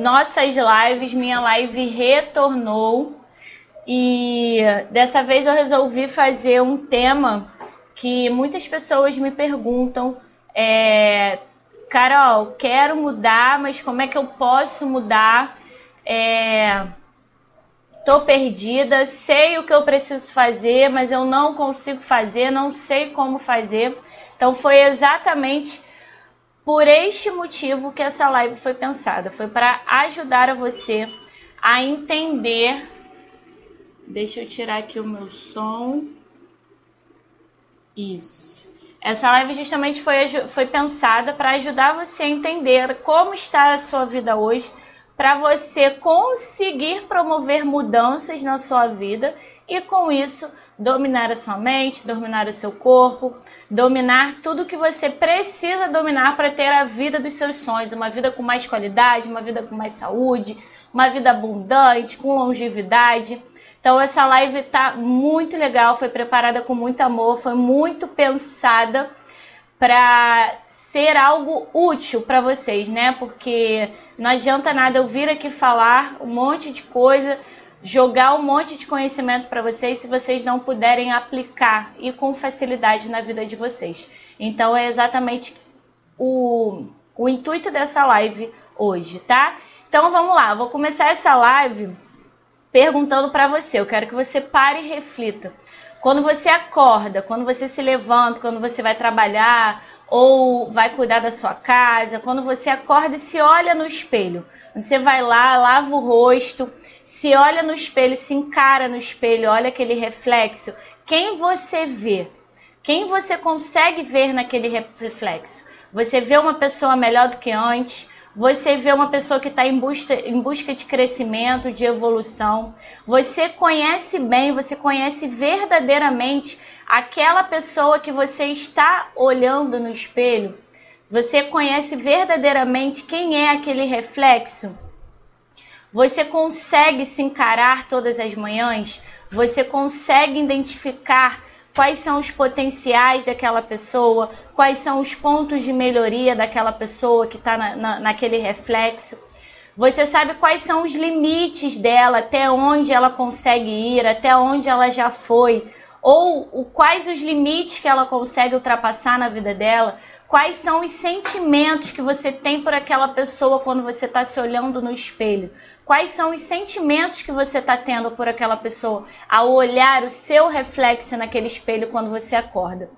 nossas lives, minha live retornou e dessa vez eu resolvi fazer um tema que muitas pessoas me perguntam. É, Carol, quero mudar, mas como é que eu posso mudar? É, tô perdida, sei o que eu preciso fazer, mas eu não consigo fazer, não sei como fazer. Então foi exatamente por este motivo que essa live foi pensada. Foi para ajudar a você a entender. Deixa eu tirar aqui o meu som. Isso. Essa live justamente foi, foi pensada para ajudar você a entender como está a sua vida hoje, para você conseguir promover mudanças na sua vida e com isso dominar a sua mente, dominar o seu corpo, dominar tudo que você precisa dominar para ter a vida dos seus sonhos, uma vida com mais qualidade, uma vida com mais saúde, uma vida abundante, com longevidade. Então essa live tá muito legal, foi preparada com muito amor, foi muito pensada para ser algo útil para vocês, né? Porque não adianta nada eu vir aqui falar um monte de coisa, jogar um monte de conhecimento para vocês se vocês não puderem aplicar e com facilidade na vida de vocês. Então é exatamente o, o intuito dessa live hoje, tá? Então vamos lá, vou começar essa live perguntando para você. Eu quero que você pare e reflita. Quando você acorda, quando você se levanta, quando você vai trabalhar ou vai cuidar da sua casa, quando você acorda e se olha no espelho, você vai lá, lava o rosto, se olha no espelho, se encara no espelho, olha aquele reflexo, quem você vê? Quem você consegue ver naquele reflexo? Você vê uma pessoa melhor do que antes? Você vê uma pessoa que está em busca, em busca de crescimento, de evolução. Você conhece bem, você conhece verdadeiramente aquela pessoa que você está olhando no espelho. Você conhece verdadeiramente quem é aquele reflexo. Você consegue se encarar todas as manhãs? Você consegue identificar quais são os potenciais daquela pessoa, quais são os pontos de melhoria daquela pessoa que está na, na, naquele reflexo. Você sabe quais são os limites dela, até onde ela consegue ir, até onde ela já foi, ou o, quais os limites que ela consegue ultrapassar na vida dela, quais são os sentimentos que você tem por aquela pessoa quando você está se olhando no espelho, Quais são os sentimentos que você está tendo por aquela pessoa ao olhar o seu reflexo naquele espelho quando você acorda?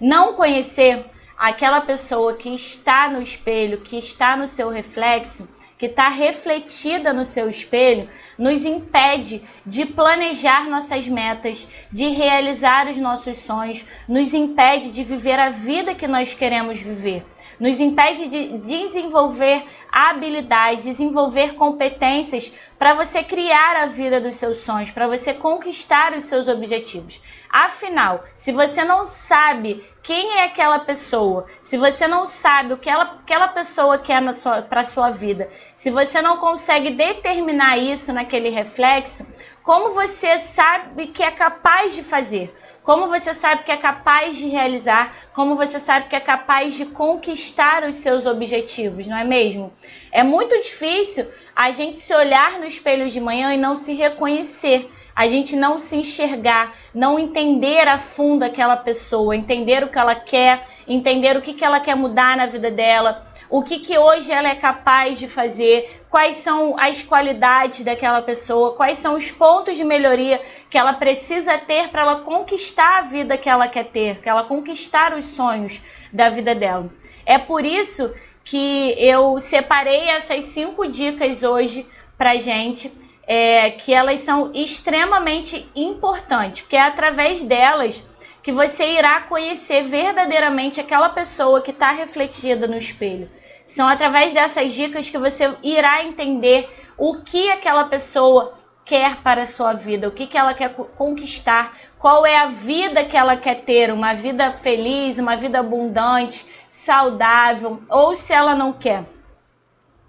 Não conhecer aquela pessoa que está no espelho, que está no seu reflexo, que está refletida no seu espelho, nos impede de planejar nossas metas, de realizar os nossos sonhos, nos impede de viver a vida que nós queremos viver nos impede de desenvolver habilidades, desenvolver competências para você criar a vida dos seus sonhos, para você conquistar os seus objetivos. Afinal, se você não sabe quem é aquela pessoa, se você não sabe o que ela, aquela pessoa quer para a sua vida, se você não consegue determinar isso naquele reflexo, como você sabe que é capaz de fazer? Como você sabe que é capaz de realizar? Como você sabe que é capaz de conquistar os seus objetivos, não é mesmo? É muito difícil a gente se olhar no espelho de manhã e não se reconhecer a gente não se enxergar, não entender a fundo aquela pessoa, entender o que ela quer, entender o que, que ela quer mudar na vida dela, o que, que hoje ela é capaz de fazer, quais são as qualidades daquela pessoa, quais são os pontos de melhoria que ela precisa ter para ela conquistar a vida que ela quer ter, que ela conquistar os sonhos da vida dela. É por isso que eu separei essas cinco dicas hoje para gente. É, que elas são extremamente importantes, porque é através delas que você irá conhecer verdadeiramente aquela pessoa que está refletida no espelho. São através dessas dicas que você irá entender o que aquela pessoa quer para a sua vida, o que, que ela quer conquistar, qual é a vida que ela quer ter, uma vida feliz, uma vida abundante, saudável, ou se ela não quer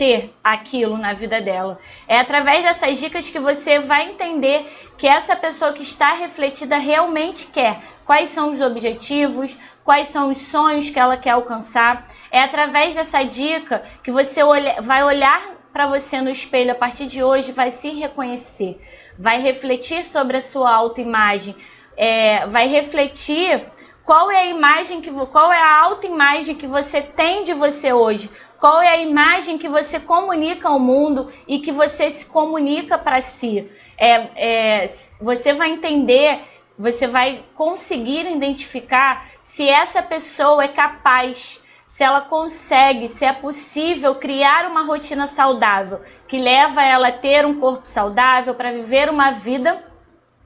ter aquilo na vida dela. É através dessas dicas que você vai entender que essa pessoa que está refletida realmente quer. Quais são os objetivos, quais são os sonhos que ela quer alcançar. É através dessa dica que você olha, vai olhar para você no espelho a partir de hoje vai se reconhecer, vai refletir sobre a sua autoimagem, é, vai refletir qual é a imagem que qual é a autoimagem que você tem de você hoje? Qual é a imagem que você comunica ao mundo e que você se comunica para si? É, é, você vai entender, você vai conseguir identificar se essa pessoa é capaz, se ela consegue, se é possível criar uma rotina saudável que leva ela a ter um corpo saudável para viver uma vida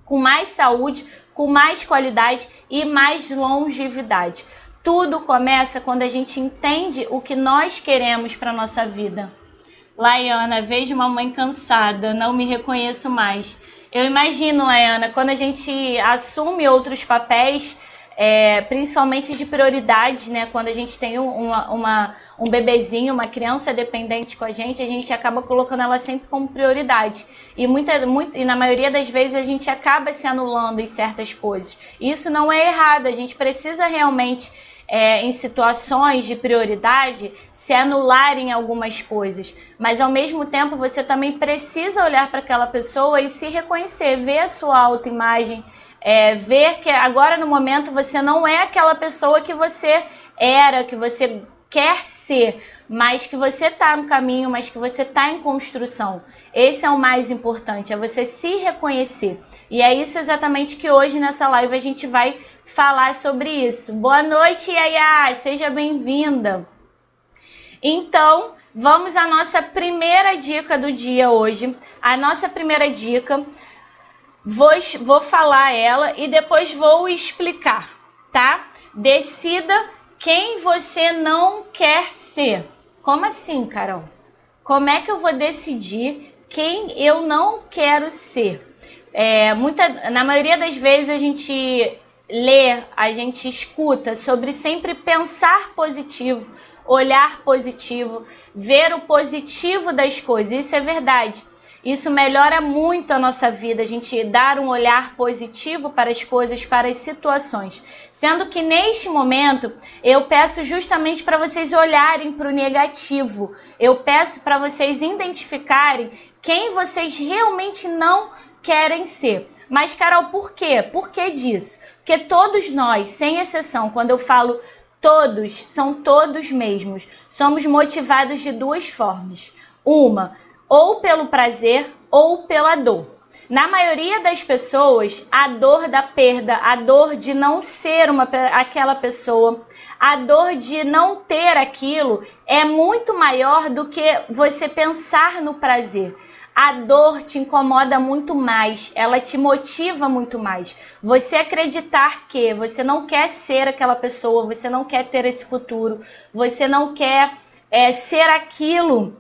com mais saúde, com mais qualidade e mais longevidade. Tudo começa quando a gente entende o que nós queremos para nossa vida. Laiana, vejo uma mãe cansada, não me reconheço mais. Eu imagino, Laiana, quando a gente assume outros papéis, é, principalmente de prioridades, né? Quando a gente tem uma, uma, um bebezinho, uma criança dependente com a gente, a gente acaba colocando ela sempre como prioridade. E, muita, muito, e na maioria das vezes a gente acaba se anulando em certas coisas. Isso não é errado, a gente precisa realmente. É, em situações de prioridade, se anular em algumas coisas. Mas ao mesmo tempo, você também precisa olhar para aquela pessoa e se reconhecer, ver a sua autoimagem, é, ver que agora no momento você não é aquela pessoa que você era, que você quer ser, mas que você está no caminho, mas que você está em construção. Esse é o mais importante, é você se reconhecer. E é isso exatamente que hoje nessa live a gente vai falar sobre isso. Boa noite, Yaya! Seja bem-vinda! Então, vamos à nossa primeira dica do dia hoje. A nossa primeira dica Vou, vou falar ela e depois vou explicar, tá? Decida quem você não quer ser. Como assim, Carol? Como é que eu vou decidir quem eu não quero ser? É, muita, na maioria das vezes a gente lê, a gente escuta sobre sempre pensar positivo, olhar positivo, ver o positivo das coisas. Isso é verdade. Isso melhora muito a nossa vida, a gente dar um olhar positivo para as coisas, para as situações. Sendo que neste momento eu peço justamente para vocês olharem para o negativo. Eu peço para vocês identificarem quem vocês realmente não querem ser. Mas, Carol, por quê? Por que disso? Porque todos nós, sem exceção, quando eu falo todos, são todos mesmos, somos motivados de duas formas. Uma, ou pelo prazer ou pela dor. Na maioria das pessoas, a dor da perda, a dor de não ser uma, aquela pessoa, a dor de não ter aquilo é muito maior do que você pensar no prazer. A dor te incomoda muito mais, ela te motiva muito mais. Você acreditar que você não quer ser aquela pessoa, você não quer ter esse futuro, você não quer é, ser aquilo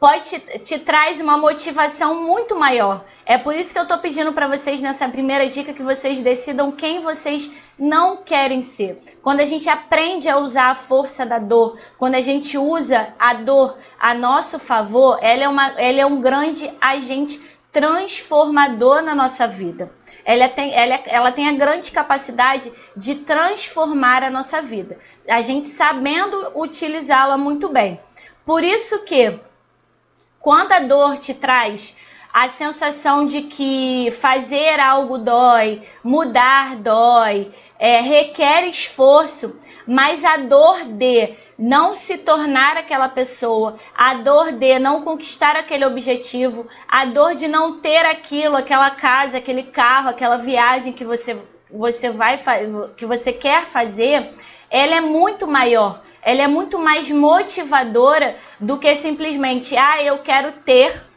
pode te, te traz uma motivação muito maior. É por isso que eu estou pedindo para vocês nessa primeira dica que vocês decidam quem vocês não querem ser. Quando a gente aprende a usar a força da dor, quando a gente usa a dor a nosso favor, ela é, uma, ela é um grande agente transformador na nossa vida. Ela tem, ela, ela tem a grande capacidade de transformar a nossa vida. A gente sabendo utilizá-la muito bem. Por isso que quando a dor te traz a sensação de que fazer algo dói, mudar dói, é, requer esforço, mas a dor de não se tornar aquela pessoa, a dor de não conquistar aquele objetivo, a dor de não ter aquilo, aquela casa, aquele carro, aquela viagem que você, você vai que você quer fazer, ela é muito maior ela é muito mais motivadora do que simplesmente, ah, eu quero ter,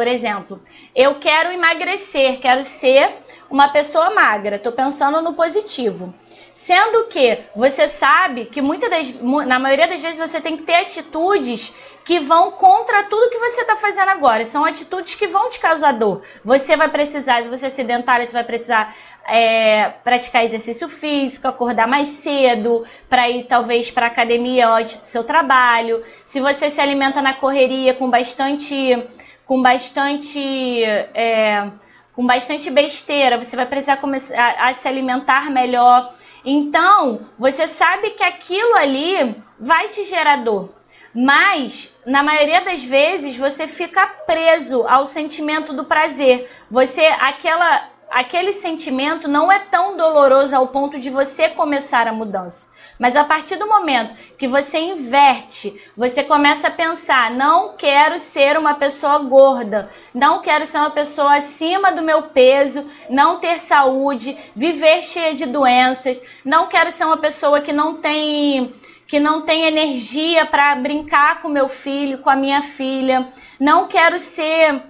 por exemplo, eu quero emagrecer, quero ser uma pessoa magra, estou pensando no positivo. Sendo que você sabe que muitas das, na maioria das vezes você tem que ter atitudes que vão contra tudo que você está fazendo agora. São atitudes que vão te causar dor. Você vai precisar, se você é sedentário, você vai precisar é, praticar exercício físico, acordar mais cedo, para ir talvez para academia antes do seu trabalho. Se você se alimenta na correria com bastante, com bastante é, com bastante besteira, você vai precisar começar a, a se alimentar melhor. Então, você sabe que aquilo ali vai te gerar dor. Mas, na maioria das vezes, você fica preso ao sentimento do prazer. Você, aquela, aquele sentimento não é tão doloroso ao ponto de você começar a mudança. Mas a partir do momento que você inverte, você começa a pensar: não quero ser uma pessoa gorda, não quero ser uma pessoa acima do meu peso, não ter saúde, viver cheia de doenças, não quero ser uma pessoa que não tem que não tem energia para brincar com meu filho, com a minha filha. Não quero ser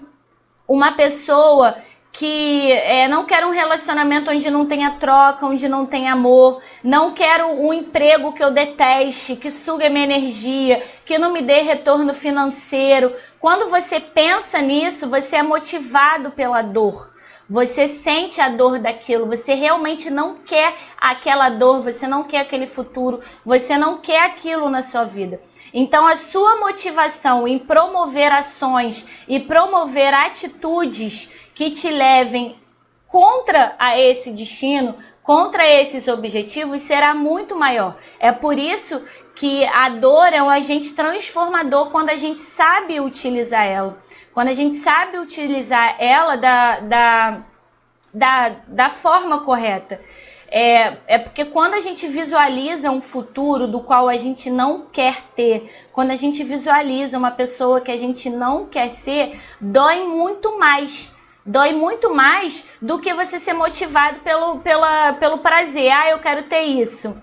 uma pessoa que é, não quero um relacionamento onde não tenha troca, onde não tenha amor, não quero um emprego que eu deteste, que suga minha energia, que não me dê retorno financeiro. Quando você pensa nisso, você é motivado pela dor. Você sente a dor daquilo, você realmente não quer aquela dor, você não quer aquele futuro, você não quer aquilo na sua vida. Então, a sua motivação em promover ações e promover atitudes que te levem contra a esse destino, contra esses objetivos, será muito maior. É por isso que a dor é um agente transformador quando a gente sabe utilizar ela. Quando a gente sabe utilizar ela da, da, da, da forma correta. É, é porque quando a gente visualiza um futuro do qual a gente não quer ter, quando a gente visualiza uma pessoa que a gente não quer ser, dói muito mais. Dói muito mais do que você ser motivado pelo, pela, pelo prazer. Ah, eu quero ter isso.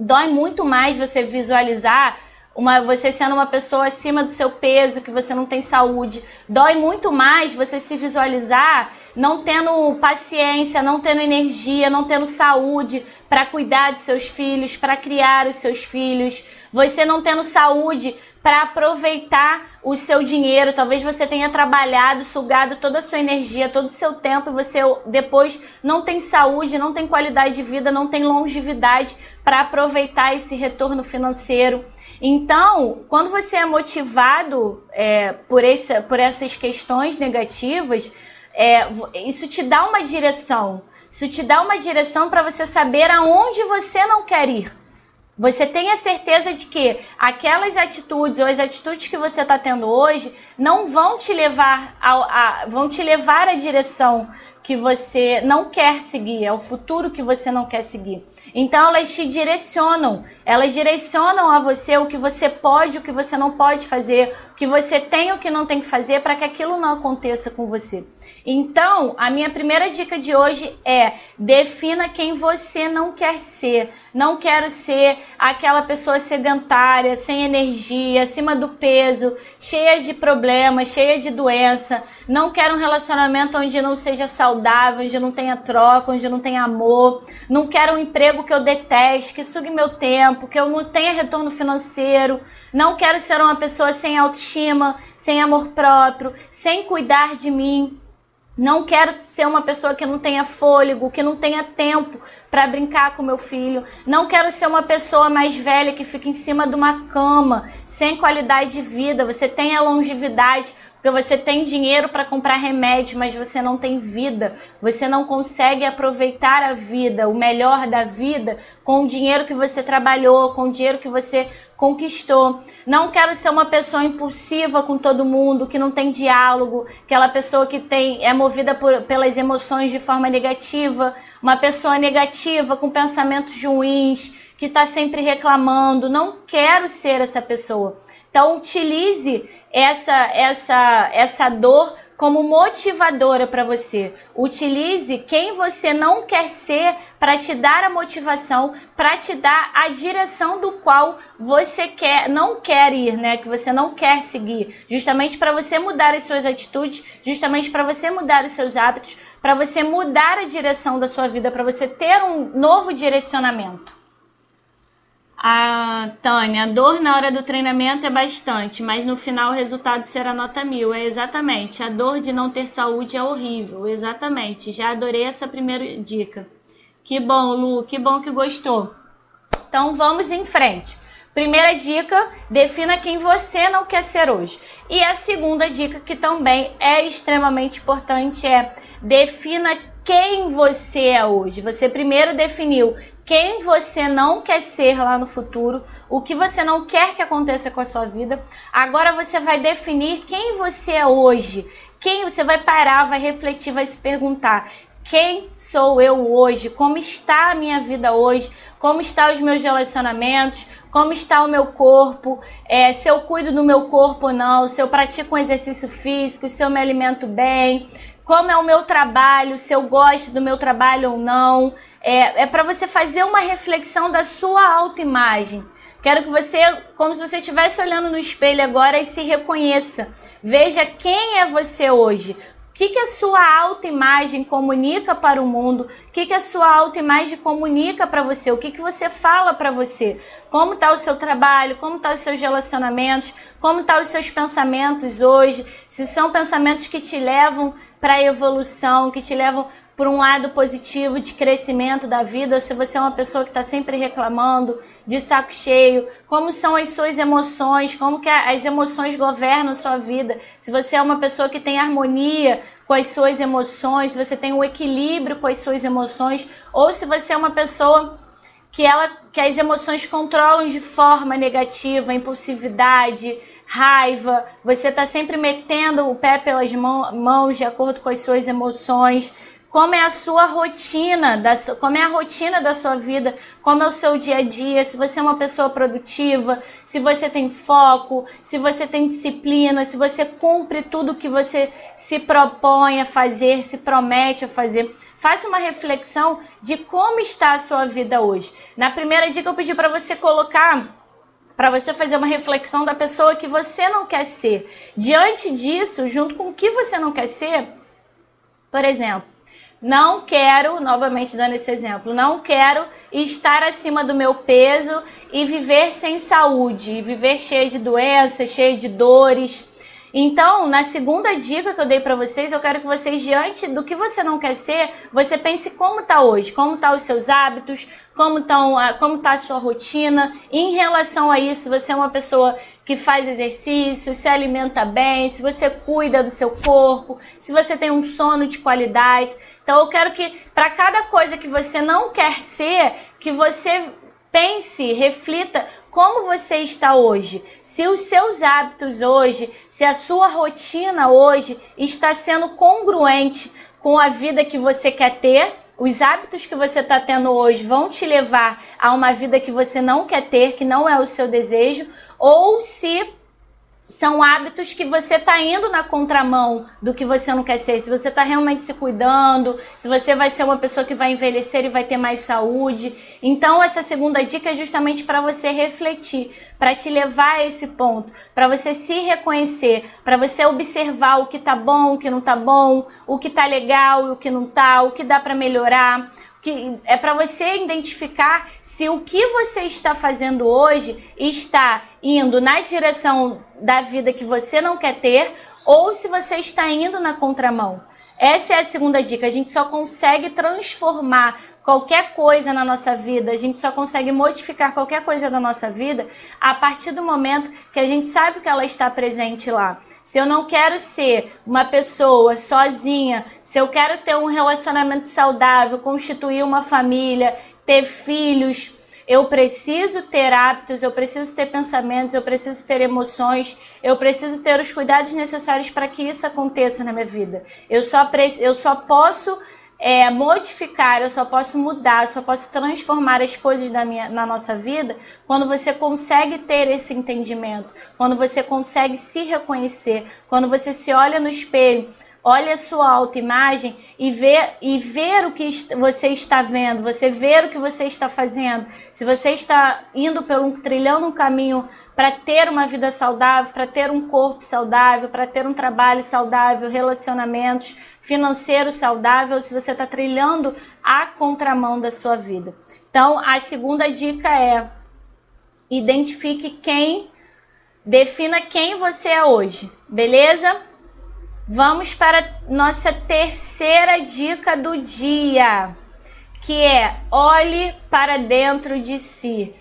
Dói muito mais você visualizar uma, você sendo uma pessoa acima do seu peso, que você não tem saúde. Dói muito mais você se visualizar não tendo paciência, não tendo energia, não tendo saúde para cuidar de seus filhos, para criar os seus filhos. Você não tendo saúde para aproveitar o seu dinheiro. Talvez você tenha trabalhado, sugado toda a sua energia, todo o seu tempo e você depois não tem saúde, não tem qualidade de vida, não tem longevidade para aproveitar esse retorno financeiro. Então, quando você é motivado é, por, esse, por essas questões negativas, é, isso te dá uma direção. Isso te dá uma direção para você saber aonde você não quer ir. Você tem a certeza de que aquelas atitudes ou as atitudes que você está tendo hoje não vão te levar a, a, vão te levar à direção que você não quer seguir, é o futuro que você não quer seguir. Então elas te direcionam, elas direcionam a você o que você pode, o que você não pode fazer, o que você tem, o que não tem que fazer para que aquilo não aconteça com você. Então, a minha primeira dica de hoje é: defina quem você não quer ser. Não quero ser aquela pessoa sedentária, sem energia, acima do peso, cheia de problemas, cheia de doença. Não quero um relacionamento onde não seja saudável, onde não tenha troca, onde não tenha amor. Não quero um emprego que eu deteste, que sugue meu tempo, que eu não tenha retorno financeiro. Não quero ser uma pessoa sem autoestima, sem amor próprio, sem cuidar de mim. Não quero ser uma pessoa que não tenha fôlego, que não tenha tempo para brincar com meu filho. Não quero ser uma pessoa mais velha que fica em cima de uma cama, sem qualidade de vida. Você tem a longevidade, porque você tem dinheiro para comprar remédio, mas você não tem vida. Você não consegue aproveitar a vida, o melhor da vida, com o dinheiro que você trabalhou, com o dinheiro que você conquistou. Não quero ser uma pessoa impulsiva com todo mundo, que não tem diálogo, aquela pessoa que tem é movida por, pelas emoções de forma negativa, uma pessoa negativa com pensamentos ruins, que está sempre reclamando. Não quero ser essa pessoa. Então utilize essa essa essa dor como motivadora para você. Utilize quem você não quer ser para te dar a motivação, para te dar a direção do qual você quer, não quer ir, né? Que você não quer seguir, justamente para você mudar as suas atitudes, justamente para você mudar os seus hábitos, para você mudar a direção da sua vida, para você ter um novo direcionamento. A Tânia, a dor na hora do treinamento é bastante, mas no final o resultado será nota mil. É exatamente. A dor de não ter saúde é horrível. Exatamente. Já adorei essa primeira dica. Que bom, Lu, que bom que gostou. Então vamos em frente. Primeira dica, defina quem você não quer ser hoje. E a segunda dica, que também é extremamente importante, é defina quem você é hoje. Você primeiro definiu quem você não quer ser lá no futuro, o que você não quer que aconteça com a sua vida. Agora você vai definir quem você é hoje. Quem você vai parar, vai refletir, vai se perguntar: quem sou eu hoje? Como está a minha vida hoje? Como estão os meus relacionamentos? Como está o meu corpo? É, se eu cuido do meu corpo ou não? Se eu pratico um exercício físico? Se eu me alimento bem? Como é o meu trabalho, se eu gosto do meu trabalho ou não. É, é para você fazer uma reflexão da sua autoimagem. Quero que você, como se você estivesse olhando no espelho agora e se reconheça. Veja quem é você hoje. O que, que a sua autoimagem comunica para o mundo? O que, que a sua autoimagem comunica para você? O que, que você fala para você? Como está o seu trabalho? Como estão tá os seus relacionamentos? Como estão tá os seus pensamentos hoje? Se são pensamentos que te levam para evolução, que te levam por um lado positivo de crescimento da vida, se você é uma pessoa que está sempre reclamando, de saco cheio, como são as suas emoções, como que as emoções governam sua vida, se você é uma pessoa que tem harmonia com as suas emoções, se você tem um equilíbrio com as suas emoções, ou se você é uma pessoa que ela que as emoções controlam de forma negativa, impulsividade, raiva, você está sempre metendo o pé pelas mãos de acordo com as suas emoções, como é a sua rotina, da, como é a rotina da sua vida, como é o seu dia a dia, se você é uma pessoa produtiva, se você tem foco, se você tem disciplina, se você cumpre tudo que você se propõe a fazer, se promete a fazer. Faça uma reflexão de como está a sua vida hoje. Na primeira dica eu pedi para você colocar para você fazer uma reflexão da pessoa que você não quer ser. Diante disso, junto com o que você não quer ser, por exemplo, não quero, novamente dando esse exemplo, não quero estar acima do meu peso e viver sem saúde, viver cheio de doenças, cheio de dores. Então, na segunda dica que eu dei para vocês, eu quero que vocês, diante do que você não quer ser, você pense como tá hoje, como tá os seus hábitos, como, tão, como tá a sua rotina. E em relação a isso, você é uma pessoa que faz exercício, se alimenta bem, se você cuida do seu corpo, se você tem um sono de qualidade. Então, eu quero que, para cada coisa que você não quer ser, que você Pense, reflita como você está hoje. Se os seus hábitos hoje, se a sua rotina hoje está sendo congruente com a vida que você quer ter, os hábitos que você está tendo hoje vão te levar a uma vida que você não quer ter, que não é o seu desejo, ou se são hábitos que você está indo na contramão do que você não quer ser. Se você está realmente se cuidando, se você vai ser uma pessoa que vai envelhecer e vai ter mais saúde. Então, essa segunda dica é justamente para você refletir, para te levar a esse ponto, para você se reconhecer, para você observar o que tá bom, o que não tá bom, o que tá legal e o que não tá, o que dá para melhorar que é para você identificar se o que você está fazendo hoje está indo na direção da vida que você não quer ter ou se você está indo na contramão. Essa é a segunda dica. A gente só consegue transformar qualquer coisa na nossa vida, a gente só consegue modificar qualquer coisa na nossa vida a partir do momento que a gente sabe que ela está presente lá. Se eu não quero ser uma pessoa sozinha, se eu quero ter um relacionamento saudável, constituir uma família, ter filhos, eu preciso ter hábitos, eu preciso ter pensamentos, eu preciso ter emoções, eu preciso ter os cuidados necessários para que isso aconteça na minha vida. Eu só, eu só posso é, modificar, eu só posso mudar, eu só posso transformar as coisas da minha, na nossa vida quando você consegue ter esse entendimento, quando você consegue se reconhecer, quando você se olha no espelho olha a sua autoimagem e vê e ver o que você está vendo, você ver o que você está fazendo. Se você está indo pelo trilhando um caminho para ter uma vida saudável, para ter um corpo saudável, para ter um trabalho saudável, relacionamentos, financeiro saudável, se você está trilhando a contramão da sua vida. Então, a segunda dica é identifique quem, defina quem você é hoje, beleza? Vamos para nossa terceira dica do dia, que é olhe para dentro de si.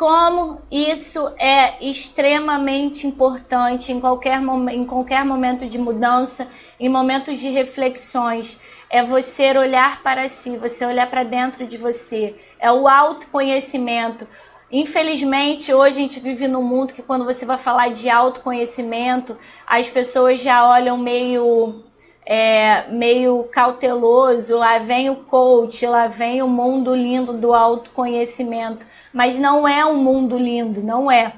como isso é extremamente importante em qualquer, em qualquer momento de mudança, em momentos de reflexões. É você olhar para si, você olhar para dentro de você. É o autoconhecimento. Infelizmente, hoje a gente vive num mundo que quando você vai falar de autoconhecimento, as pessoas já olham meio é, meio cauteloso, lá vem o coach, lá vem o mundo lindo do autoconhecimento, mas não é um mundo lindo, não é.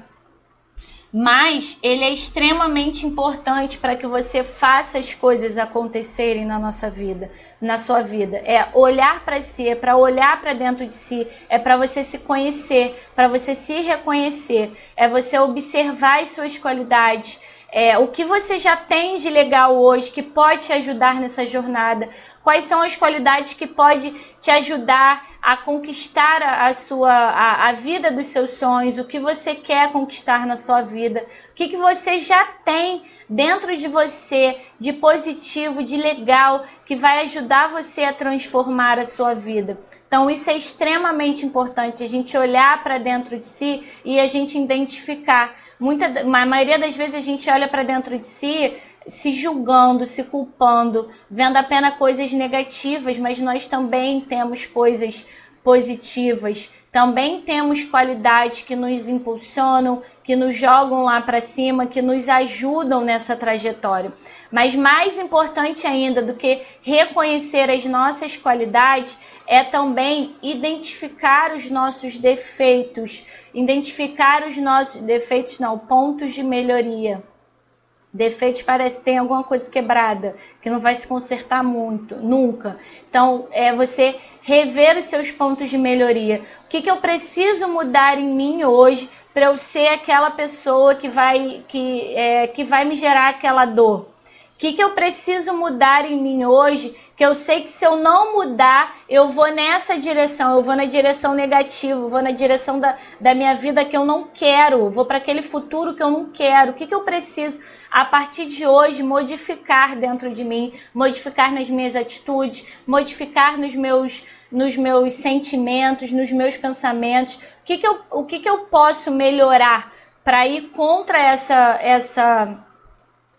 Mas ele é extremamente importante para que você faça as coisas acontecerem na nossa vida, na sua vida. É olhar para si, é para olhar para dentro de si, é para você se conhecer, para você se reconhecer, é você observar as suas qualidades, é, o que você já tem de legal hoje que pode te ajudar nessa jornada? Quais são as qualidades que pode te ajudar a conquistar a, sua a, a, vida dos seus sonhos? O que você quer conquistar na sua vida? O que, que você já tem dentro de você de positivo, de legal, que vai ajudar você a transformar a sua vida? Então, isso é extremamente importante, a gente olhar para dentro de si e a gente identificar. Muita, a maioria das vezes a gente olha para dentro de si se julgando, se culpando, vendo apenas coisas negativas, mas nós também temos coisas positivas. Também temos qualidades que nos impulsionam, que nos jogam lá para cima, que nos ajudam nessa trajetória. Mas mais importante ainda do que reconhecer as nossas qualidades é também identificar os nossos defeitos, identificar os nossos defeitos, não, pontos de melhoria. Defeitos parece que tem alguma coisa quebrada, que não vai se consertar muito, nunca. Então, é você rever os seus pontos de melhoria. O que, que eu preciso mudar em mim hoje para eu ser aquela pessoa que vai, que, é, que vai me gerar aquela dor? O que, que eu preciso mudar em mim hoje? Que eu sei que se eu não mudar, eu vou nessa direção, eu vou na direção negativa, eu vou na direção da, da minha vida que eu não quero, vou para aquele futuro que eu não quero. O que, que eu preciso, a partir de hoje, modificar dentro de mim, modificar nas minhas atitudes, modificar nos meus, nos meus sentimentos, nos meus pensamentos? O que, que, eu, o que, que eu posso melhorar para ir contra essa. essa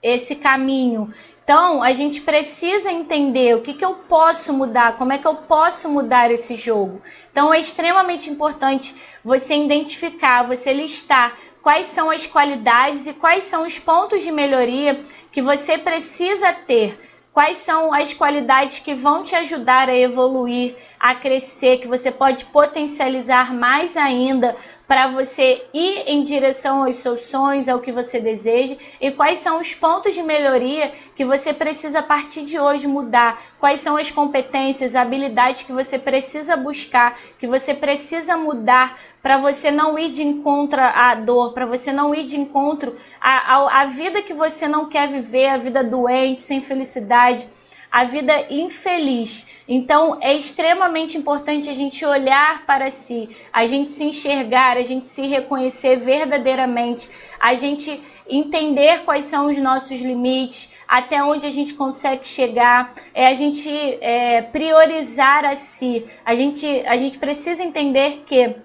esse caminho. Então, a gente precisa entender o que, que eu posso mudar, como é que eu posso mudar esse jogo. Então, é extremamente importante você identificar, você listar quais são as qualidades e quais são os pontos de melhoria que você precisa ter quais são as qualidades que vão te ajudar a evoluir, a crescer, que você pode potencializar mais ainda para você ir em direção aos seus sonhos, ao que você deseja e quais são os pontos de melhoria que você precisa a partir de hoje mudar, quais são as competências, habilidades que você precisa buscar, que você precisa mudar para você não ir de encontro à dor, para você não ir de encontro à, à, à vida que você não quer viver, a vida doente, sem felicidade a vida infeliz. Então é extremamente importante a gente olhar para si, a gente se enxergar, a gente se reconhecer verdadeiramente, a gente entender quais são os nossos limites, até onde a gente consegue chegar, é a gente é, priorizar a si. A gente, a gente precisa entender que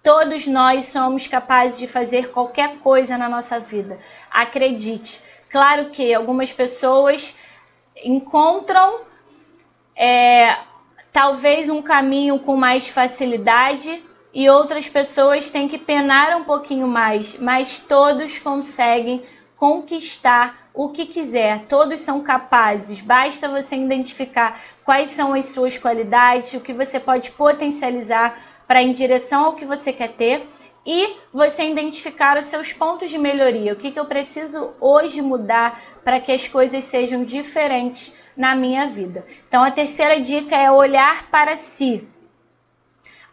Todos nós somos capazes de fazer qualquer coisa na nossa vida. Acredite. Claro que algumas pessoas encontram é, talvez um caminho com mais facilidade e outras pessoas têm que penar um pouquinho mais, mas todos conseguem conquistar o que quiser, todos são capazes, basta você identificar quais são as suas qualidades, o que você pode potencializar para em direção ao que você quer ter e você identificar os seus pontos de melhoria. O que, que eu preciso hoje mudar para que as coisas sejam diferentes na minha vida. Então, a terceira dica é olhar para si.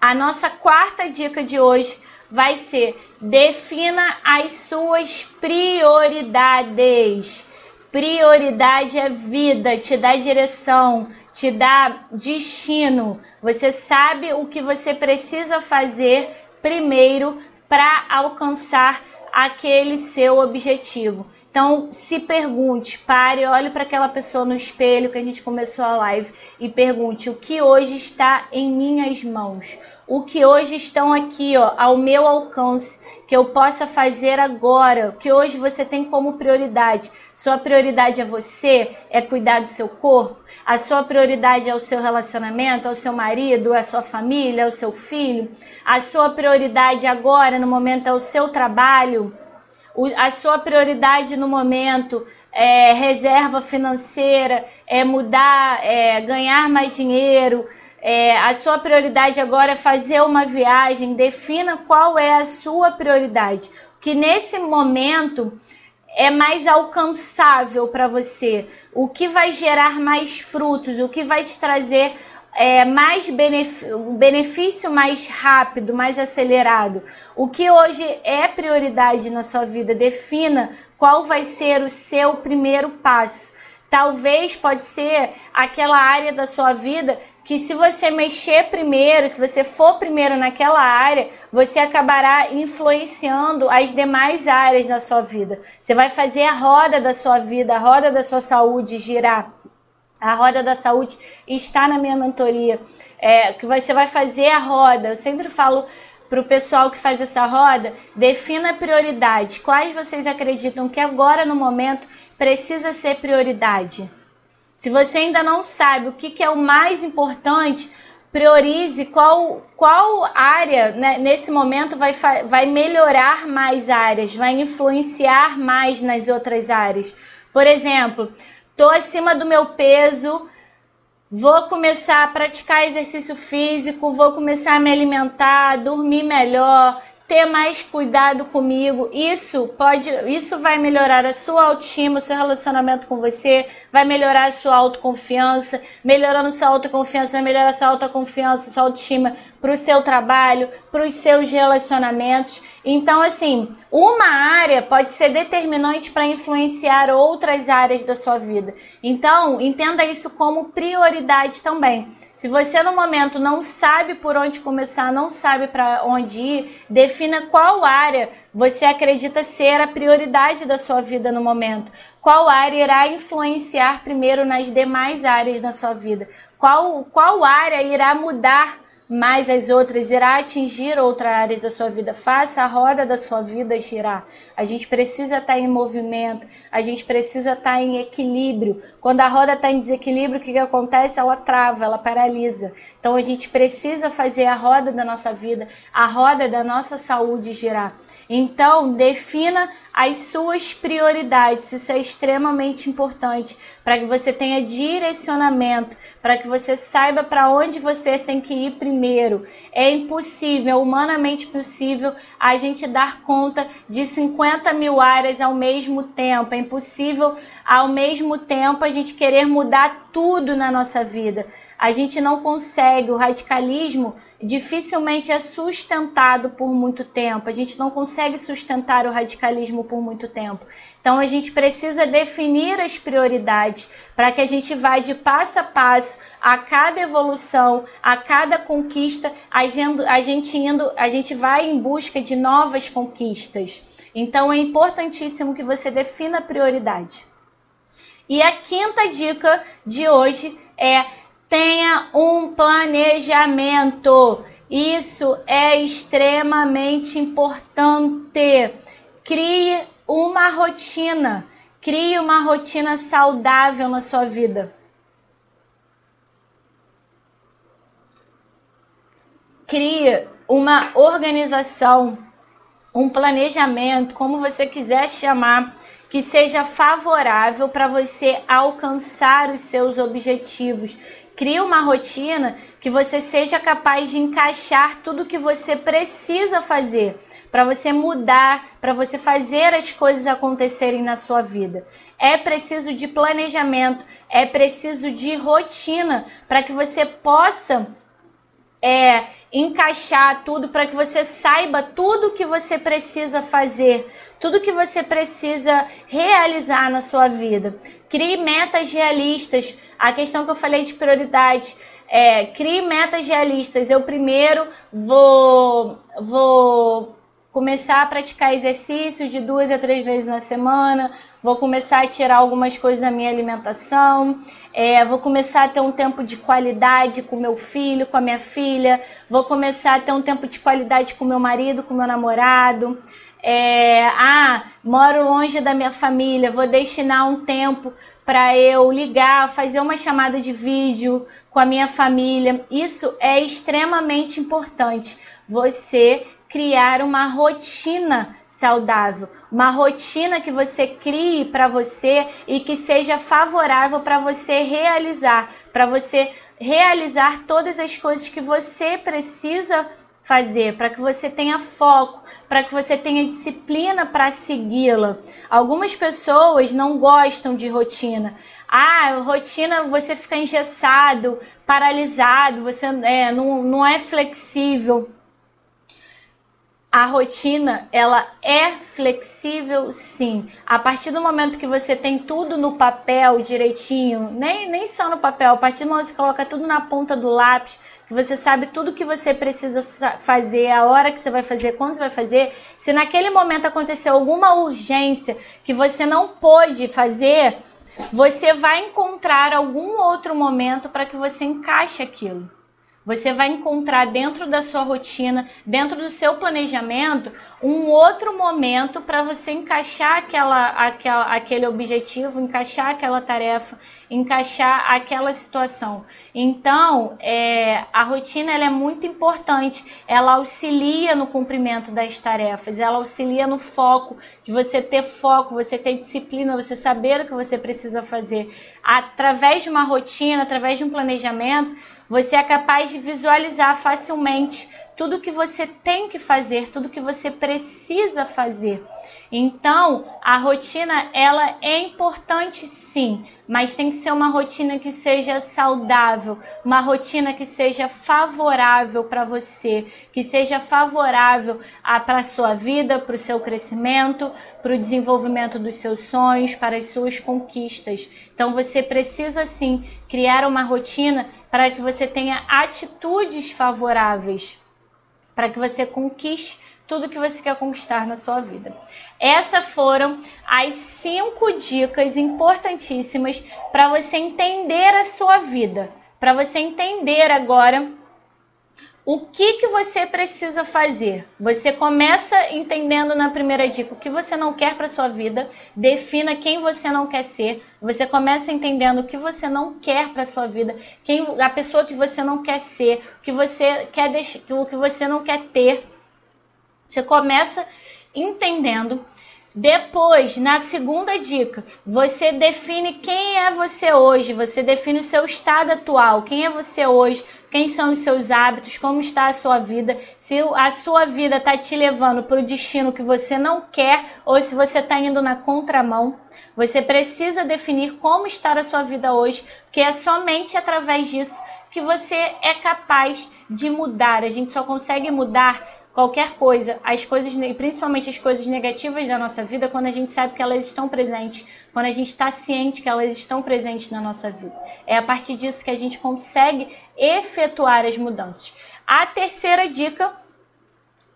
A nossa quarta dica de hoje vai ser: defina as suas prioridades. Prioridade é vida, te dá direção, te dá destino. Você sabe o que você precisa fazer primeiro para alcançar aquele seu objetivo. Então, se pergunte, pare, olhe para aquela pessoa no espelho que a gente começou a live e pergunte o que hoje está em minhas mãos, o que hoje estão aqui, ó, ao meu alcance, que eu possa fazer agora, o que hoje você tem como prioridade. Sua prioridade é você, é cuidar do seu corpo, a sua prioridade é o seu relacionamento, é o seu marido, é a sua família, é o seu filho, a sua prioridade agora, no momento, é o seu trabalho? A sua prioridade no momento é reserva financeira, é mudar, é ganhar mais dinheiro, é, a sua prioridade agora é fazer uma viagem, defina qual é a sua prioridade. Que nesse momento é mais alcançável para você, o que vai gerar mais frutos, o que vai te trazer é, mais benefício, benefício mais rápido, mais acelerado. O que hoje é prioridade na sua vida, defina qual vai ser o seu primeiro passo. Talvez pode ser aquela área da sua vida que se você mexer primeiro, se você for primeiro naquela área, você acabará influenciando as demais áreas da sua vida. Você vai fazer a roda da sua vida, a roda da sua saúde girar. A roda da saúde está na minha mentoria. É, que você vai fazer a roda. Eu sempre falo para o pessoal que faz essa roda, defina prioridades. Quais vocês acreditam que agora no momento precisa ser prioridade? Se você ainda não sabe o que, que é o mais importante, priorize qual, qual área né, nesse momento vai, vai melhorar mais áreas, vai influenciar mais nas outras áreas. Por exemplo, tô acima do meu peso, vou começar a praticar exercício físico, vou começar a me alimentar, dormir melhor, ter mais cuidado comigo. Isso pode, isso vai melhorar a sua autoestima, o seu relacionamento com você, vai melhorar a sua autoconfiança, melhorando sua autoconfiança, vai melhorar sua autoconfiança, sua autoestima para o seu trabalho, para os seus relacionamentos. Então, assim, uma área pode ser determinante para influenciar outras áreas da sua vida. Então, entenda isso como prioridade também. Se você no momento não sabe por onde começar, não sabe para onde ir, defina qual área você acredita ser a prioridade da sua vida no momento. Qual área irá influenciar primeiro nas demais áreas da sua vida? Qual, qual área irá mudar mais as outras, irá atingir outra área da sua vida. Faça a roda da sua vida girar. A gente precisa estar em movimento, a gente precisa estar em equilíbrio. Quando a roda está em desequilíbrio, o que, que acontece? Ela trava, ela paralisa. Então a gente precisa fazer a roda da nossa vida, a roda da nossa saúde girar. Então, defina as suas prioridades. Isso é extremamente importante para que você tenha direcionamento, para que você saiba para onde você tem que ir primeiro. É impossível, humanamente possível, a gente dar conta de 50 mil áreas ao mesmo tempo. É impossível, ao mesmo tempo, a gente querer mudar tudo na nossa vida. A gente não consegue, o radicalismo dificilmente é sustentado por muito tempo. A gente não consegue sustentar o radicalismo por muito tempo. Então a gente precisa definir as prioridades para que a gente vá de passo a passo a cada evolução, a cada conquista, a gente indo, a gente vai em busca de novas conquistas. Então é importantíssimo que você defina a prioridade. E a quinta dica de hoje é tenha um planejamento. Isso é extremamente importante. Crie uma rotina. Crie uma rotina saudável na sua vida. Crie uma organização, um planejamento, como você quiser chamar que seja favorável para você alcançar os seus objetivos. Crie uma rotina que você seja capaz de encaixar tudo que você precisa fazer para você mudar, para você fazer as coisas acontecerem na sua vida. É preciso de planejamento, é preciso de rotina para que você possa é, encaixar tudo para que você saiba tudo que você precisa fazer, tudo que você precisa realizar na sua vida. Crie metas realistas. A questão que eu falei de prioridade é crie metas realistas. Eu primeiro vou vou começar a praticar exercício de duas a três vezes na semana, vou começar a tirar algumas coisas da minha alimentação, é, vou começar a ter um tempo de qualidade com meu filho, com a minha filha, vou começar a ter um tempo de qualidade com meu marido, com meu namorado. É, ah, moro longe da minha família, vou destinar um tempo para eu ligar, fazer uma chamada de vídeo com a minha família. Isso é extremamente importante. Você criar uma rotina saudável, uma rotina que você crie para você e que seja favorável para você realizar, para você realizar todas as coisas que você precisa fazer, para que você tenha foco, para que você tenha disciplina para segui-la. Algumas pessoas não gostam de rotina. Ah, rotina você fica engessado, paralisado, você é, não, não é flexível a rotina ela é flexível sim. A partir do momento que você tem tudo no papel direitinho, nem, nem só no papel, a partir do momento que você coloca tudo na ponta do lápis, que você sabe tudo que você precisa fazer, a hora que você vai fazer, quando você vai fazer, se naquele momento aconteceu alguma urgência que você não pôde fazer, você vai encontrar algum outro momento para que você encaixe aquilo. Você vai encontrar dentro da sua rotina, dentro do seu planejamento, um outro momento para você encaixar aquela, aquela, aquele objetivo, encaixar aquela tarefa, encaixar aquela situação. Então, é, a rotina ela é muito importante. Ela auxilia no cumprimento das tarefas, ela auxilia no foco, de você ter foco, você ter disciplina, você saber o que você precisa fazer. Através de uma rotina, através de um planejamento, você é capaz de visualizar facilmente tudo que você tem que fazer, tudo que você precisa fazer. Então, a rotina ela é importante sim, mas tem que ser uma rotina que seja saudável, uma rotina que seja favorável para você, que seja favorável para a sua vida, para o seu crescimento, para o desenvolvimento dos seus sonhos, para as suas conquistas. Então, você precisa sim criar uma rotina para que você tenha atitudes favoráveis, para que você conquiste tudo que você quer conquistar na sua vida. Essas foram as cinco dicas importantíssimas para você entender a sua vida, para você entender agora o que, que você precisa fazer? Você começa entendendo na primeira dica o que você não quer para sua vida, defina quem você não quer ser. Você começa entendendo o que você não quer para sua vida, quem a pessoa que você não quer ser, o que você quer deixar, o que você não quer ter. Você começa entendendo. Depois, na segunda dica, você define quem é você hoje, você define o seu estado atual, quem é você hoje, quem são os seus hábitos, como está a sua vida, se a sua vida está te levando para o destino que você não quer ou se você está indo na contramão. Você precisa definir como está a sua vida hoje, porque é somente através disso que você é capaz de mudar. A gente só consegue mudar qualquer coisa, as coisas, principalmente as coisas negativas da nossa vida, quando a gente sabe que elas estão presentes, quando a gente está ciente que elas estão presentes na nossa vida. É a partir disso que a gente consegue efetuar as mudanças. A terceira dica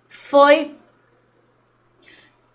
foi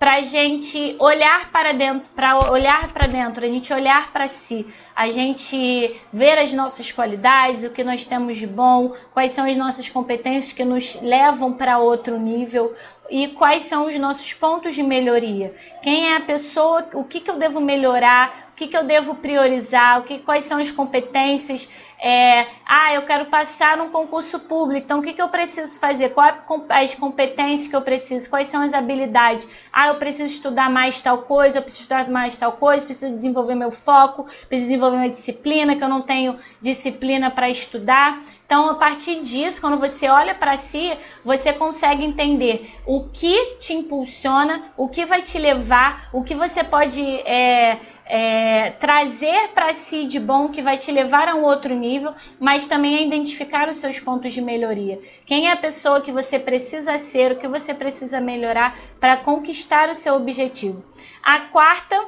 para a gente olhar para dentro, para olhar para dentro, a gente olhar para si, a gente ver as nossas qualidades, o que nós temos de bom, quais são as nossas competências que nos levam para outro nível e quais são os nossos pontos de melhoria. Quem é a pessoa, o que, que eu devo melhorar, o que, que eu devo priorizar, o que, quais são as competências é, ah, eu quero passar num concurso público, então o que, que eu preciso fazer? Quais as competências que eu preciso? Quais são as habilidades? Ah, eu preciso estudar mais tal coisa, eu preciso estudar mais tal coisa, preciso desenvolver meu foco, preciso desenvolver minha disciplina, que eu não tenho disciplina para estudar. Então, a partir disso, quando você olha para si, você consegue entender o que te impulsiona, o que vai te levar, o que você pode é, é, trazer para si de bom que vai te levar a um outro nível, mas também a identificar os seus pontos de melhoria. Quem é a pessoa que você precisa ser, o que você precisa melhorar para conquistar o seu objetivo. A quarta,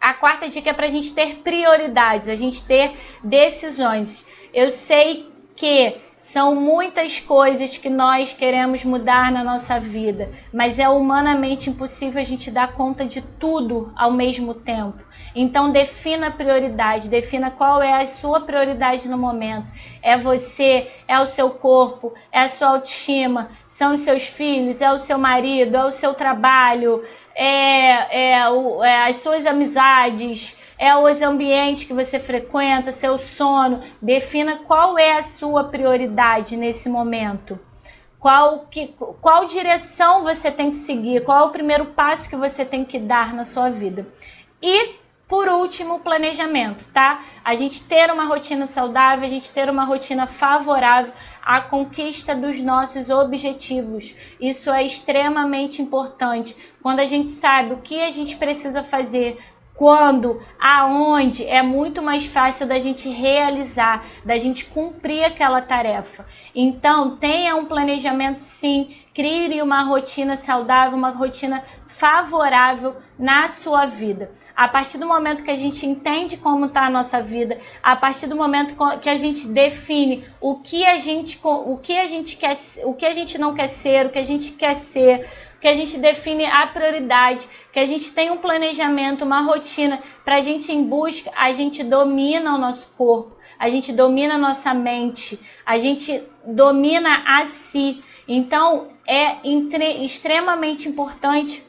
a quarta dica é para a gente ter prioridades, a gente ter decisões. Eu sei que São muitas coisas que nós queremos mudar na nossa vida, mas é humanamente impossível a gente dar conta de tudo ao mesmo tempo. Então defina a prioridade, defina qual é a sua prioridade no momento. É você, é o seu corpo, é a sua autoestima, são os seus filhos, é o seu marido, é o seu trabalho, é, é, é as suas amizades é os ambientes que você frequenta, seu sono. Defina qual é a sua prioridade nesse momento. Qual, que, qual direção você tem que seguir, qual é o primeiro passo que você tem que dar na sua vida. E, por último, planejamento, tá? A gente ter uma rotina saudável, a gente ter uma rotina favorável à conquista dos nossos objetivos. Isso é extremamente importante. Quando a gente sabe o que a gente precisa fazer, quando, aonde, é muito mais fácil da gente realizar, da gente cumprir aquela tarefa. Então, tenha um planejamento sim, crie uma rotina saudável, uma rotina favorável na sua vida. A partir do momento que a gente entende como está a nossa vida, a partir do momento que a gente define o que a gente, o que a gente quer, o que a gente não quer ser, o que a gente quer ser, que a gente define a prioridade, que a gente tem um planejamento, uma rotina para a gente em busca, a gente domina o nosso corpo, a gente domina a nossa mente, a gente domina a si. Então é extremamente importante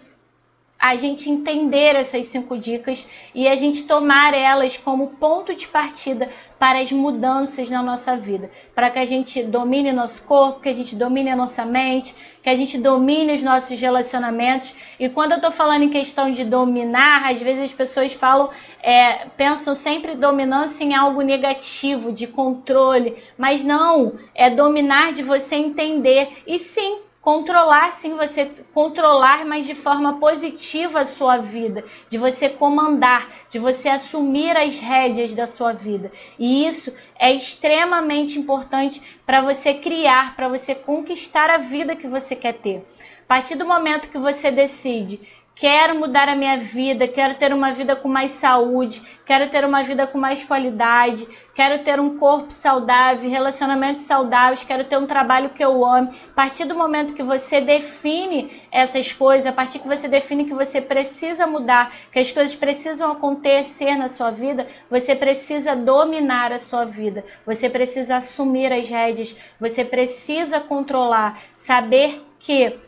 a gente entender essas cinco dicas e a gente tomar elas como ponto de partida para as mudanças na nossa vida, para que a gente domine nosso corpo, que a gente domine a nossa mente, que a gente domine os nossos relacionamentos. E quando eu estou falando em questão de dominar, às vezes as pessoas falam, é, pensam sempre dominância em algo negativo, de controle, mas não, é dominar de você entender. E sim controlar sim você controlar mas de forma positiva a sua vida de você comandar de você assumir as rédeas da sua vida. E isso é extremamente importante para você criar para você conquistar a vida que você quer ter. A partir do momento que você decide Quero mudar a minha vida, quero ter uma vida com mais saúde, quero ter uma vida com mais qualidade, quero ter um corpo saudável, relacionamentos saudáveis, quero ter um trabalho que eu ame. A partir do momento que você define essas coisas, a partir que você define que você precisa mudar, que as coisas precisam acontecer na sua vida, você precisa dominar a sua vida, você precisa assumir as rédeas, você precisa controlar, saber que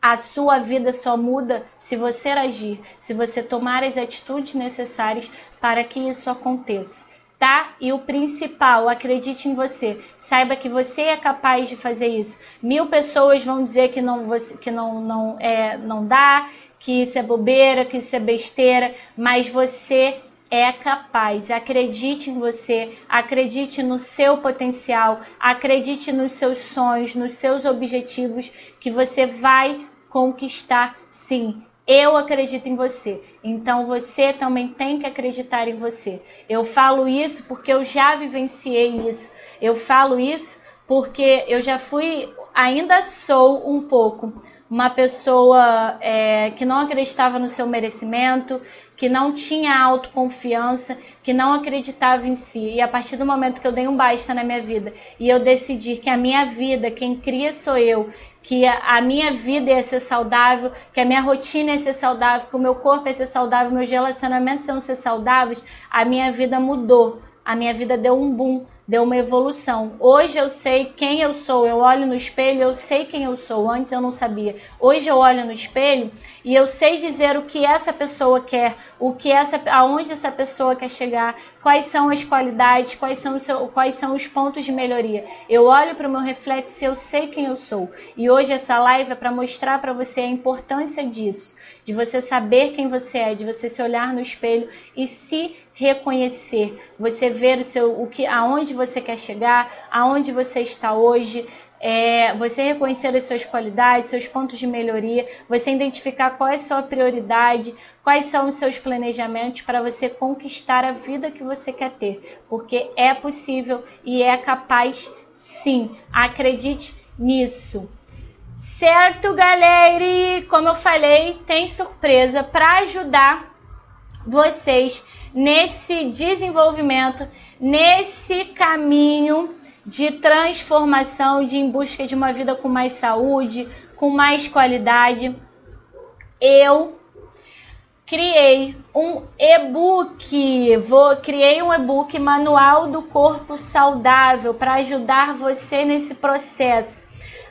a sua vida só muda se você agir, se você tomar as atitudes necessárias para que isso aconteça, tá? E o principal, acredite em você, saiba que você é capaz de fazer isso. Mil pessoas vão dizer que não, que não, não, é, não dá, que isso é bobeira, que isso é besteira, mas você é capaz. Acredite em você, acredite no seu potencial, acredite nos seus sonhos, nos seus objetivos, que você vai conquistar sim. Eu acredito em você, então você também tem que acreditar em você. Eu falo isso porque eu já vivenciei isso. Eu falo isso porque eu já fui, ainda sou um pouco uma pessoa é, que não acreditava no seu merecimento, que não tinha autoconfiança, que não acreditava em si. E a partir do momento que eu dei um basta na minha vida e eu decidi que a minha vida, quem cria sou eu, que a minha vida ia ser saudável, que a minha rotina ia ser saudável, que o meu corpo ia ser saudável, meus relacionamentos iam ser saudáveis, a minha vida mudou a minha vida deu um boom, deu uma evolução. Hoje eu sei quem eu sou, eu olho no espelho, eu sei quem eu sou. Antes eu não sabia. Hoje eu olho no espelho e eu sei dizer o que essa pessoa quer, o que essa, aonde essa pessoa quer chegar, quais são as qualidades, quais são, seu, quais são os pontos de melhoria. Eu olho para o meu reflexo e eu sei quem eu sou. E hoje essa live é para mostrar para você a importância disso, de você saber quem você é, de você se olhar no espelho e se reconhecer, você ver o seu, o que, aonde você quer chegar, aonde você está hoje, é, você reconhecer as suas qualidades, seus pontos de melhoria, você identificar qual é a sua prioridade, quais são os seus planejamentos para você conquistar a vida que você quer ter, porque é possível e é capaz, sim. Acredite nisso. Certo, galera? E como eu falei, tem surpresa para ajudar vocês nesse desenvolvimento, nesse caminho de transformação, de em busca de uma vida com mais saúde, com mais qualidade, eu criei um e-book. Vou criei um e-book Manual do Corpo Saudável para ajudar você nesse processo.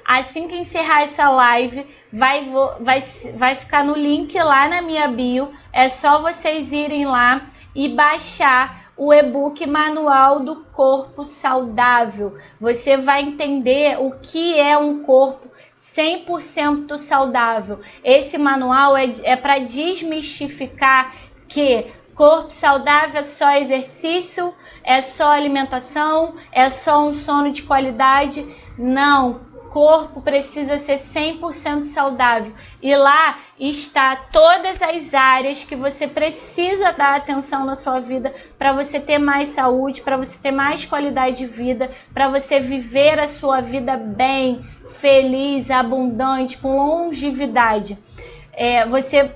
Assim que encerrar essa live, vai, vai, vai ficar no link lá na minha bio. É só vocês irem lá e baixar o e-book Manual do Corpo Saudável. Você vai entender o que é um corpo 100% saudável. Esse manual é, é para desmistificar que corpo saudável é só exercício, é só alimentação, é só um sono de qualidade. Não, corpo precisa ser 100% saudável. E lá está todas as áreas que você precisa dar atenção na sua vida para você ter mais saúde, para você ter mais qualidade de vida, para você viver a sua vida bem, feliz, abundante, com longevidade. É, você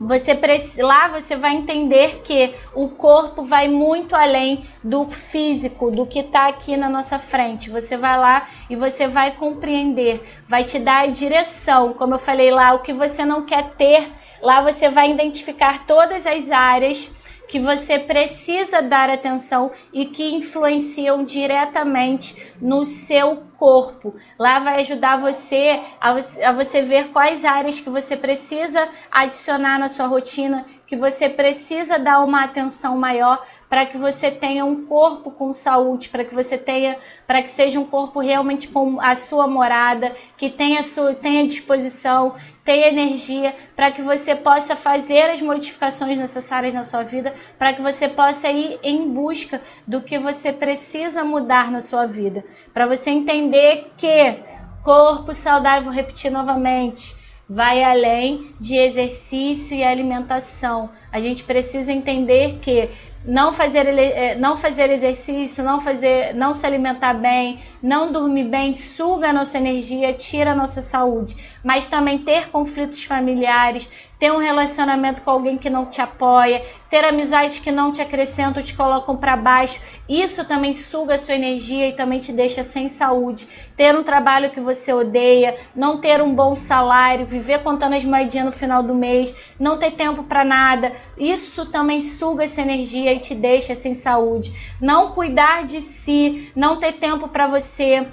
você lá você vai entender que o corpo vai muito além do físico, do que está aqui na nossa frente. Você vai lá e você vai compreender, vai te dar a direção, como eu falei lá, o que você não quer ter. Lá você vai identificar todas as áreas que você precisa dar atenção e que influenciam diretamente no seu corpo. Lá vai ajudar você a, a você ver quais áreas que você precisa adicionar na sua rotina, que você precisa dar uma atenção maior para que você tenha um corpo com saúde, para que você tenha, para que seja um corpo realmente com a sua morada, que tenha sua, tenha disposição, tenha energia, para que você possa fazer as modificações necessárias na sua vida, para que você possa ir em busca do que você precisa mudar na sua vida, para você entender que corpo saudável, vou repetir novamente, vai além de exercício e alimentação. A gente precisa entender que não fazer, é, não fazer exercício, não fazer, não se alimentar bem, não dormir bem, suga a nossa energia, tira a nossa saúde. Mas também ter conflitos familiares, ter um relacionamento com alguém que não te apoia, ter amizades que não te acrescentam, te colocam para baixo, isso também suga a sua energia e também te deixa sem saúde. Ter um trabalho que você odeia, não ter um bom salário, viver contando as moedinhas no final do mês, não ter tempo para nada, isso também suga essa energia e te deixa sem saúde. Não cuidar de si, não ter tempo para você.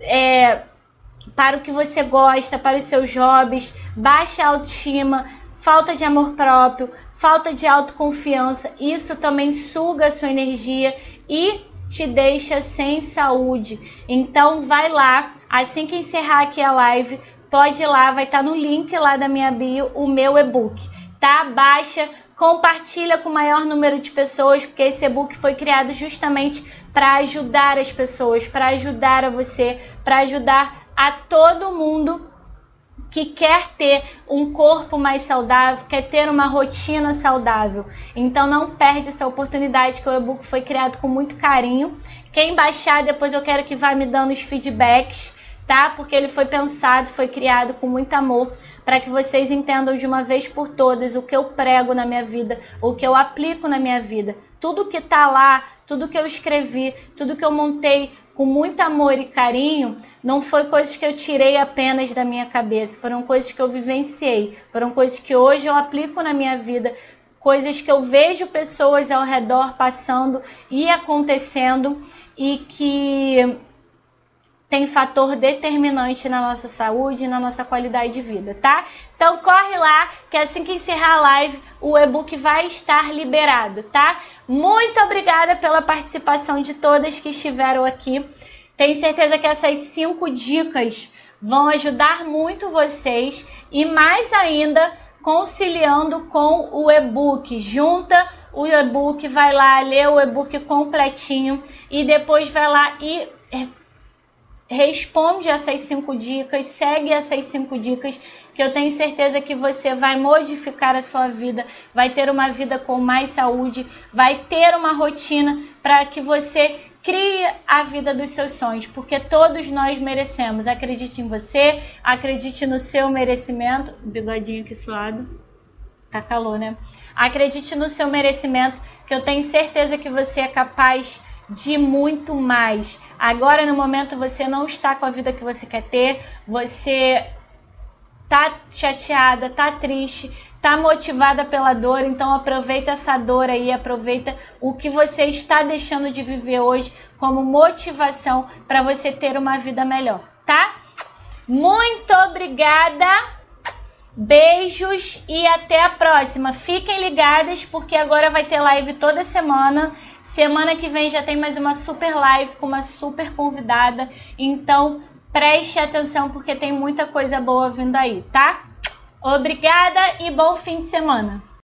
É, para o que você gosta, para os seus hobbies, baixa autoestima, falta de amor próprio, falta de autoconfiança, isso também suga a sua energia e te deixa sem saúde. Então vai lá, assim que encerrar aqui a live, pode ir lá, vai estar tá no link lá da minha bio o meu e-book, tá? Baixa, compartilha com o maior número de pessoas, porque esse e-book foi criado justamente para ajudar as pessoas, para ajudar a você, para ajudar a todo mundo que quer ter um corpo mais saudável, quer ter uma rotina saudável. Então não perde essa oportunidade que o e-book foi criado com muito carinho. Quem baixar, depois eu quero que vá me dando os feedbacks, tá? Porque ele foi pensado, foi criado com muito amor para que vocês entendam de uma vez por todas o que eu prego na minha vida, o que eu aplico na minha vida. Tudo que tá lá, tudo que eu escrevi, tudo que eu montei com muito amor e carinho, não foi coisas que eu tirei apenas da minha cabeça, foram coisas que eu vivenciei, foram coisas que hoje eu aplico na minha vida, coisas que eu vejo pessoas ao redor passando e acontecendo e que tem fator determinante na nossa saúde e na nossa qualidade de vida, tá? Então corre lá, que assim que encerrar a live, o e-book vai estar liberado, tá? Muito obrigada pela participação de todas que estiveram aqui. Tenho certeza que essas cinco dicas vão ajudar muito vocês e mais ainda conciliando com o e-book. Junta o e-book, vai lá ler o e-book completinho e depois vai lá e responde essas cinco dicas, segue essas cinco dicas, que eu tenho certeza que você vai modificar a sua vida, vai ter uma vida com mais saúde, vai ter uma rotina para que você crie a vida dos seus sonhos, porque todos nós merecemos. Acredite em você, acredite no seu merecimento. Bigodinho aqui suado. Tá calor, né? Acredite no seu merecimento, que eu tenho certeza que você é capaz de muito mais. Agora no momento você não está com a vida que você quer ter, você tá chateada, tá triste, tá motivada pela dor, então aproveita essa dor aí, aproveita o que você está deixando de viver hoje como motivação para você ter uma vida melhor, tá? Muito obrigada. Beijos e até a próxima. Fiquem ligadas porque agora vai ter live toda semana. Semana que vem já tem mais uma super live com uma super convidada. Então preste atenção porque tem muita coisa boa vindo aí, tá? Obrigada e bom fim de semana.